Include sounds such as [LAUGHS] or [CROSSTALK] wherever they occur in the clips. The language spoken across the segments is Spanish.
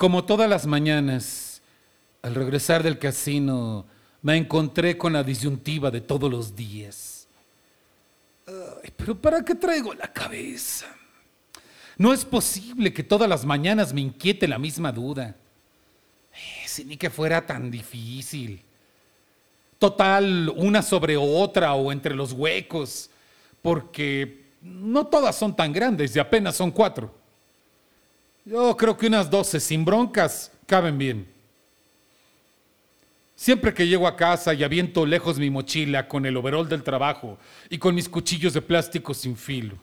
Como todas las mañanas, al regresar del casino, me encontré con la disyuntiva de todos los días. Pero ¿para qué traigo la cabeza? No es posible que todas las mañanas me inquiete la misma duda. Eh, si ni que fuera tan difícil. Total, una sobre otra o entre los huecos, porque no todas son tan grandes y apenas son cuatro. Yo creo que unas doce sin broncas caben bien. Siempre que llego a casa y aviento lejos mi mochila con el overol del trabajo y con mis cuchillos de plástico sin filo.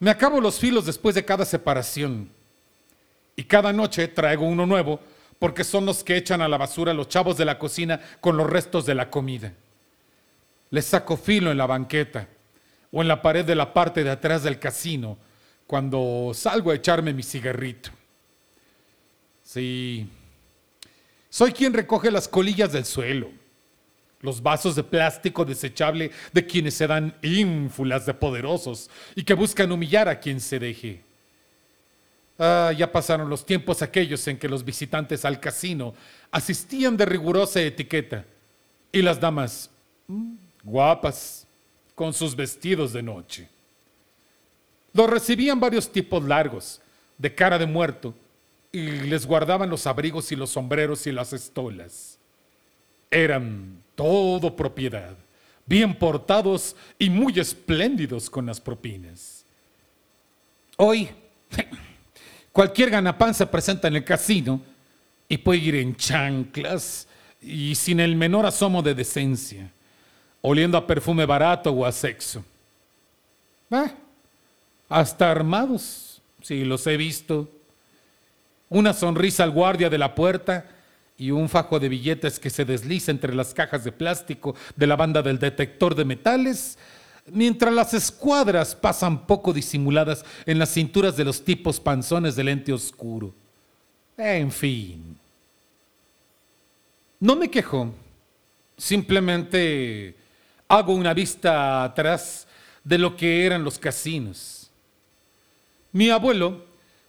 Me acabo los filos después de cada separación. Y cada noche traigo uno nuevo porque son los que echan a la basura los chavos de la cocina con los restos de la comida. Les saco filo en la banqueta o en la pared de la parte de atrás del casino cuando salgo a echarme mi cigarrito. Sí, soy quien recoge las colillas del suelo, los vasos de plástico desechable de quienes se dan ínfulas de poderosos y que buscan humillar a quien se deje. Ah, ya pasaron los tiempos aquellos en que los visitantes al casino asistían de rigurosa etiqueta y las damas mm, guapas con sus vestidos de noche. Los recibían varios tipos largos, de cara de muerto, y les guardaban los abrigos y los sombreros y las estolas. Eran todo propiedad, bien portados y muy espléndidos con las propinas. Hoy, [LAUGHS] cualquier ganapán se presenta en el casino y puede ir en chanclas y sin el menor asomo de decencia, oliendo a perfume barato o a sexo. Ah, hasta armados, sí, los he visto una sonrisa al guardia de la puerta y un fajo de billetes que se desliza entre las cajas de plástico de la banda del detector de metales, mientras las escuadras pasan poco disimuladas en las cinturas de los tipos panzones de lente oscuro. En fin. No me quejo, simplemente hago una vista atrás de lo que eran los casinos. Mi abuelo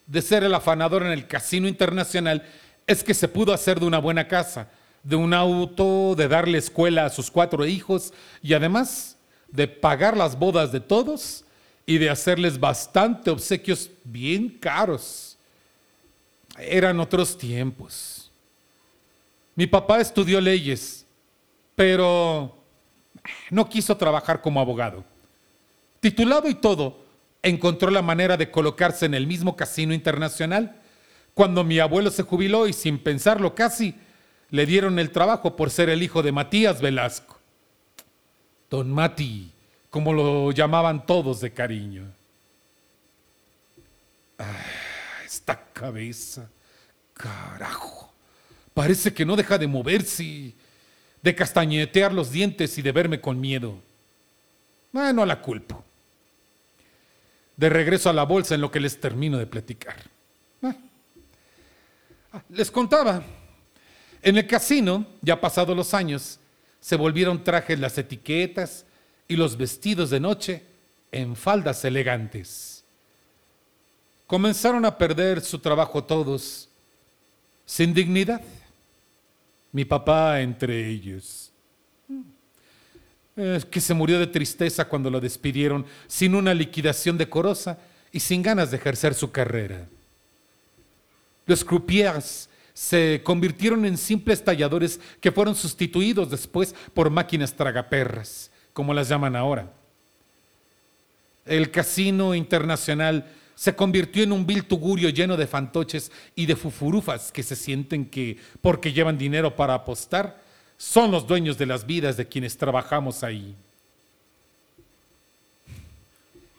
de ser el afanador en el casino internacional es que se pudo hacer de una buena casa, de un auto, de darle escuela a sus cuatro hijos y además de pagar las bodas de todos y de hacerles bastante obsequios bien caros. Eran otros tiempos. Mi papá estudió leyes, pero no quiso trabajar como abogado. Titulado y todo, encontró la manera de colocarse en el mismo casino internacional. Cuando mi abuelo se jubiló y sin pensarlo casi, le dieron el trabajo por ser el hijo de Matías Velasco. Don Mati, como lo llamaban todos de cariño. Ah, esta cabeza, carajo, parece que no deja de moverse, de castañetear los dientes y de verme con miedo. Ah, no la culpo de regreso a la bolsa en lo que les termino de platicar. Ah. Ah, les contaba, en el casino, ya pasados los años, se volvieron trajes las etiquetas y los vestidos de noche en faldas elegantes. Comenzaron a perder su trabajo todos, sin dignidad, mi papá entre ellos que se murió de tristeza cuando lo despidieron sin una liquidación decorosa y sin ganas de ejercer su carrera. Los croupiers se convirtieron en simples talladores que fueron sustituidos después por máquinas tragaperras, como las llaman ahora. El casino internacional se convirtió en un vil tugurio lleno de fantoches y de fufurufas que se sienten que, porque llevan dinero para apostar, son los dueños de las vidas de quienes trabajamos ahí.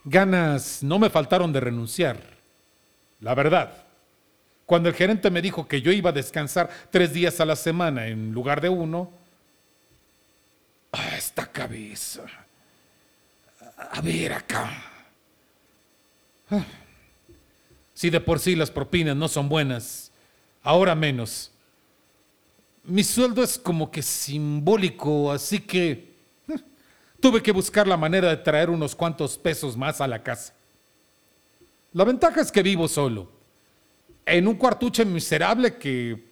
Ganas no me faltaron de renunciar, la verdad. Cuando el gerente me dijo que yo iba a descansar tres días a la semana en lugar de uno, ah, esta cabeza. A ver acá. Ah, si de por sí las propinas no son buenas, ahora menos mi sueldo es como que simbólico, así que eh, tuve que buscar la manera de traer unos cuantos pesos más a la casa. La ventaja es que vivo solo. en un cuartuche miserable que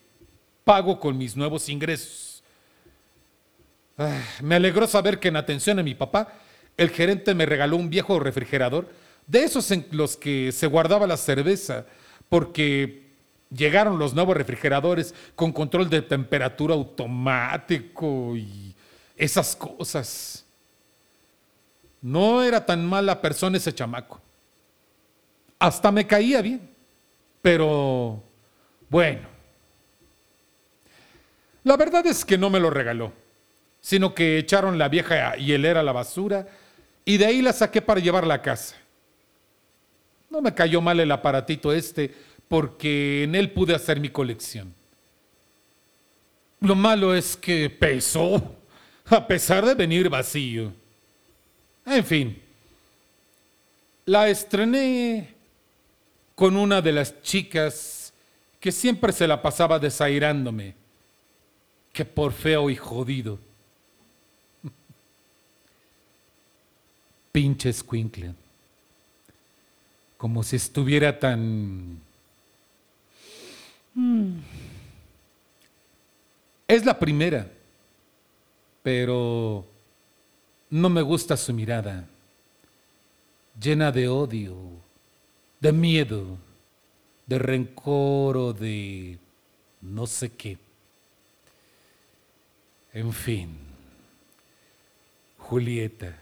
pago con mis nuevos ingresos. Ah, me alegró saber que en atención a mi papá, el gerente me regaló un viejo refrigerador, de esos en los que se guardaba la cerveza, porque llegaron los nuevos refrigeradores con control de temperatura automático y esas cosas. No era tan mala persona ese chamaco. Hasta me caía bien. Pero, bueno. La verdad es que no me lo regaló, sino que echaron la vieja hielera a la basura y de ahí la saqué para llevarla a casa. No me cayó mal el aparatito este porque en él pude hacer mi colección. Lo malo es que pesó, a pesar de venir vacío. En fin, la estrené con una de las chicas que siempre se la pasaba desairándome. Que por feo y jodido. Pinche Squinkle. Como si estuviera tan... Mm. Es la primera, pero no me gusta su mirada, llena de odio, de miedo, de rencor o de no sé qué. En fin, Julieta,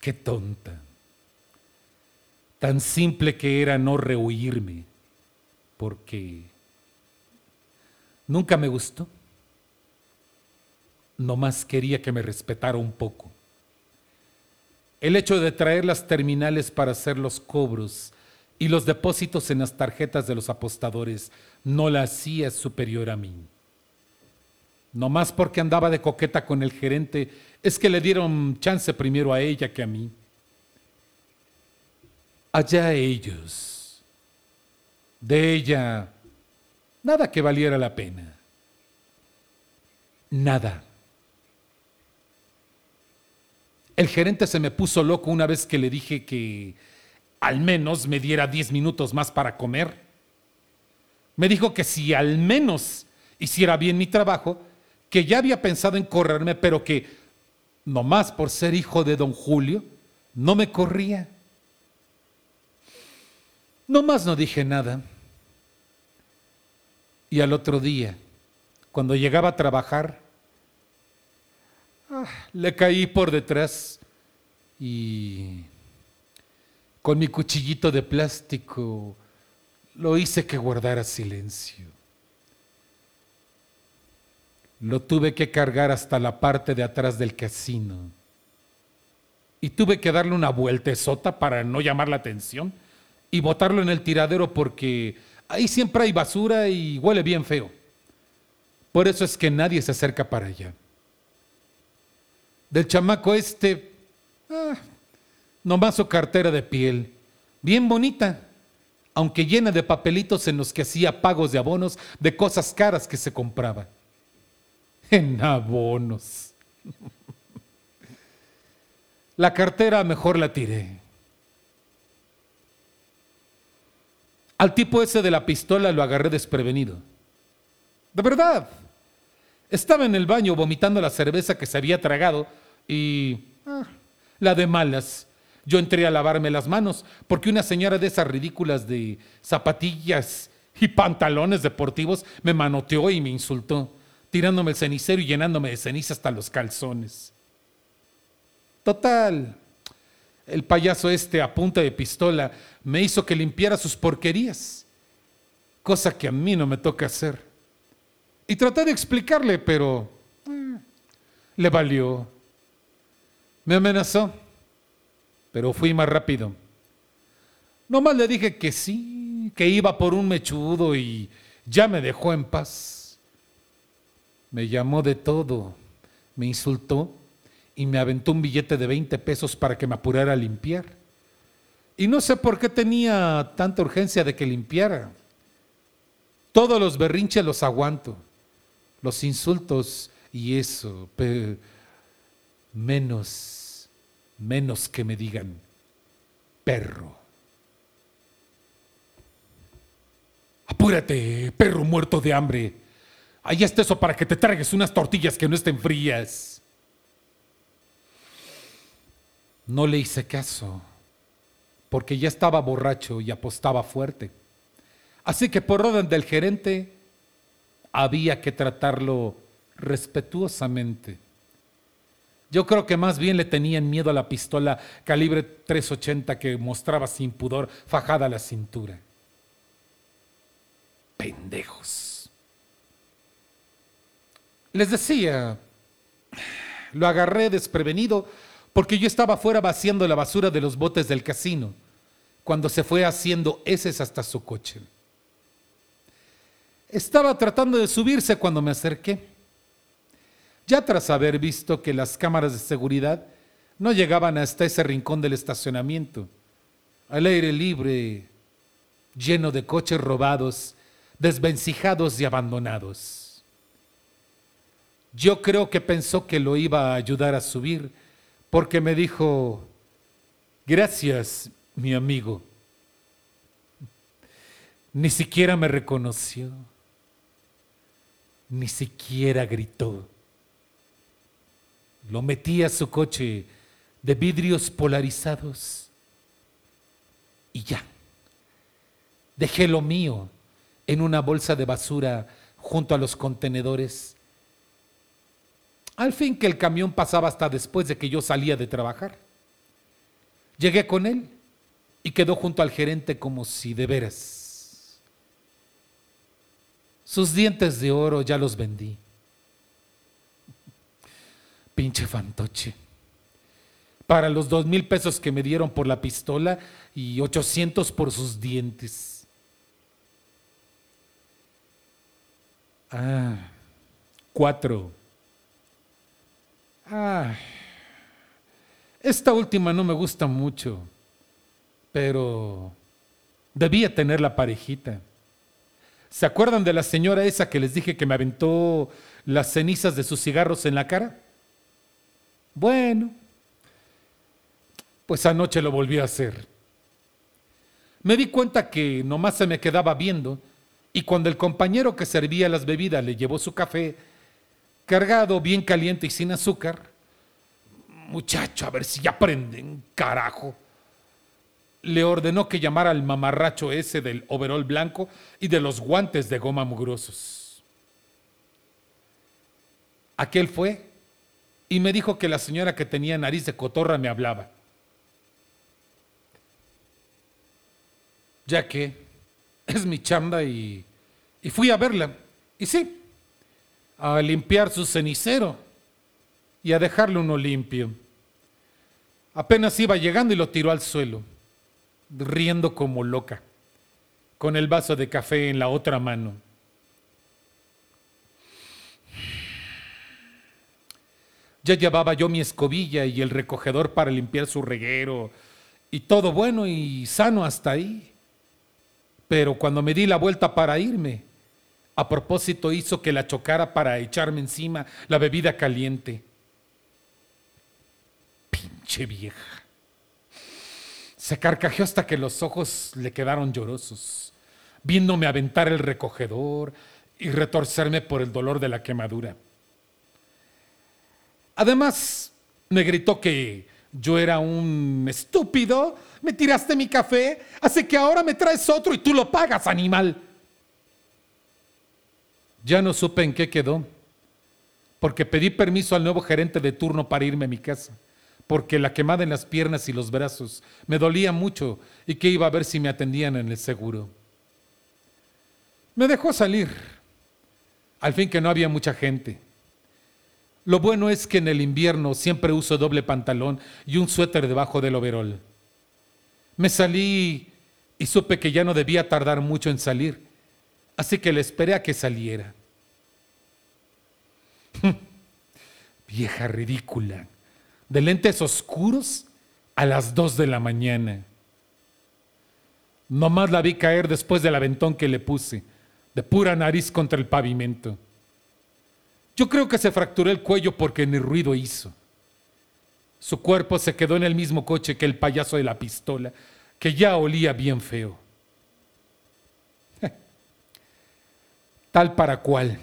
qué tonta. Tan simple que era no rehuirme, porque nunca me gustó. Nomás quería que me respetara un poco. El hecho de traer las terminales para hacer los cobros y los depósitos en las tarjetas de los apostadores no la hacía superior a mí. No más porque andaba de coqueta con el gerente, es que le dieron chance primero a ella que a mí. Allá ellos. De ella, nada que valiera la pena. Nada. El gerente se me puso loco una vez que le dije que al menos me diera 10 minutos más para comer. Me dijo que si al menos hiciera bien mi trabajo, que ya había pensado en correrme, pero que nomás por ser hijo de don Julio, no me corría. Nomás no dije nada. Y al otro día, cuando llegaba a trabajar, Ah, le caí por detrás y con mi cuchillito de plástico lo hice que guardara silencio. Lo tuve que cargar hasta la parte de atrás del casino. Y tuve que darle una vueltezota para no llamar la atención y botarlo en el tiradero porque ahí siempre hay basura y huele bien feo. Por eso es que nadie se acerca para allá del chamaco este, ah, nomás su cartera de piel, bien bonita, aunque llena de papelitos en los que hacía pagos de abonos de cosas caras que se compraba. [LAUGHS] En abonos. [LAUGHS] La cartera mejor la tiré. Al tipo ese de la pistola lo agarré desprevenido. De verdad. Estaba en el baño vomitando la cerveza que se había tragado y ah, la de malas. Yo entré a lavarme las manos porque una señora de esas ridículas de zapatillas y pantalones deportivos me manoteó y me insultó, tirándome el cenicero y llenándome de ceniza hasta los calzones. Total, el payaso este a punta de pistola me hizo que limpiara sus porquerías, cosa que a mí no me toca hacer. Y traté de explicarle, pero eh, le valió. Me amenazó, pero fui más rápido. Nomás le dije que sí, que iba por un mechudo y ya me dejó en paz. Me llamó de todo, me insultó y me aventó un billete de 20 pesos para que me apurara a limpiar. Y no sé por qué tenía tanta urgencia de que limpiara. Todos los berrinches los aguanto los insultos y eso, pero menos, menos que me digan perro. Apúrate, perro muerto de hambre. Ahí está eso para que te tragues unas tortillas que no estén frías. No le hice caso, porque ya estaba borracho y apostaba fuerte. Así que por orden del gerente, había que tratarlo respetuosamente. Yo creo que más bien le tenían miedo a la pistola calibre 380 que mostraba sin pudor fajada a la cintura. Pendejos. Les decía, lo agarré desprevenido porque yo estaba fuera vaciando la basura de los botes del casino cuando se fue haciendo heces hasta su coche. Estaba tratando de subirse cuando me acerqué. Ya tras haber visto que las cámaras de seguridad no llegaban hasta ese rincón del estacionamiento, al aire libre, lleno de coches robados, desvencijados y abandonados. Yo creo que pensó que lo iba a ayudar a subir, porque me dijo, gracias, mi amigo. Ni siquiera me reconoció, ni siquiera gritó. Lo metí a su coche de vidrios polarizados y ya. Dejé lo mío en una bolsa de basura junto a los contenedores. Al fin que el camión pasaba hasta después de que yo salía de trabajar. Llegué con él y quedó junto al gerente como si de veras. Sus dientes de oro ya los vendí. [LAUGHS] Pinche fantoche. Para los dos mil pesos que me dieron por la pistola y ochocientos por sus dientes. Ah, cuatro. Esta última no me gusta mucho, pero debía tener la parejita. ¿Se acuerdan de la señora esa que les dije que me aventó las cenizas de sus cigarros en la cara? Bueno, pues anoche lo volví a hacer. Me di cuenta que nomás se me quedaba viendo y cuando el compañero que servía las bebidas le llevó su café, cargado, bien caliente y sin azúcar, muchacho, a ver si ya prenden, carajo. Le ordenó que llamara al mamarracho ese del overol blanco y de los guantes de goma mugrosos. Aquel fue y me dijo que la señora que tenía nariz de cotorra me hablaba. Ya que es mi chamba y, y fui a verla. Y sí, a limpiar su cenicero y a dejarle uno limpio. Apenas iba llegando y lo tiró al suelo, riendo como loca, con el vaso de café en la otra mano. Ya llevaba yo mi escobilla y el recogedor para limpiar su reguero y todo bueno y sano hasta ahí. Pero cuando me di la vuelta para irme, a propósito hizo que la chocara para echarme encima la bebida caliente. Pinche vieja. Se carcajeó hasta que los ojos le quedaron llorosos, viéndome aventar el recogedor y retorcerme por el dolor de la quemadura. Además, me gritó que yo era un estúpido, me tiraste mi café, así que ahora me traes otro y tú lo pagas, animal. Ya no supe en qué quedó, porque pedí permiso al nuevo gerente de turno para irme a mi casa, porque la quemada en las piernas y los brazos me dolía mucho y que iba a ver si me atendían en el seguro. Me dejó salir, al fin que no había mucha gente. Lo bueno es que en el invierno siempre uso doble pantalón y un suéter debajo del overol. Me salí y supe que ya no debía tardar mucho en salir, así que le esperé a que saliera. [LAUGHS] Vieja ridícula, de lentes oscuros a las dos de la mañana. Nomás la vi caer después del aventón que le puse, de pura nariz contra el pavimento. Yo creo que se fracturó el cuello porque ni ruido hizo. Su cuerpo se quedó en el mismo coche que el payaso de la pistola, que ya olía bien feo. Tal para cual.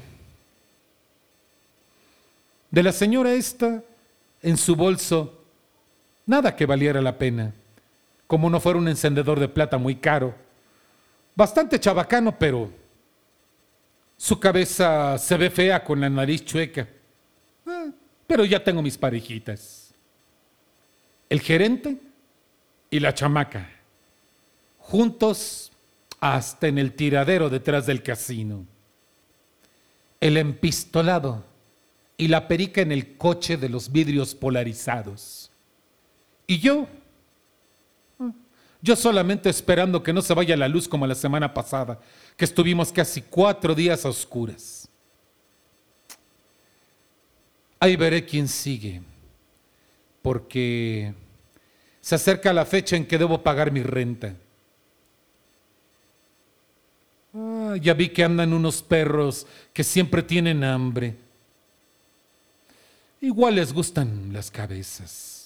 De la señora esta, en su bolso, nada que valiera la pena, como no fuera un encendedor de plata muy caro. Bastante chabacano, pero su cabeza se ve fea con la nariz chueca. Ah, pero ya tengo mis parejitas. El gerente y la chamaca, juntos hasta en el tiradero detrás del casino. El empistolado y la perica en el coche de los vidrios polarizados. Y yo, yo solamente esperando que no se vaya la luz como la semana pasada, que estuvimos casi cuatro días a oscuras. Ahí veré quién sigue, porque se acerca la fecha en que debo pagar mi renta. Ah, ya vi que andan unos perros que siempre tienen hambre. Igual les gustan las cabezas.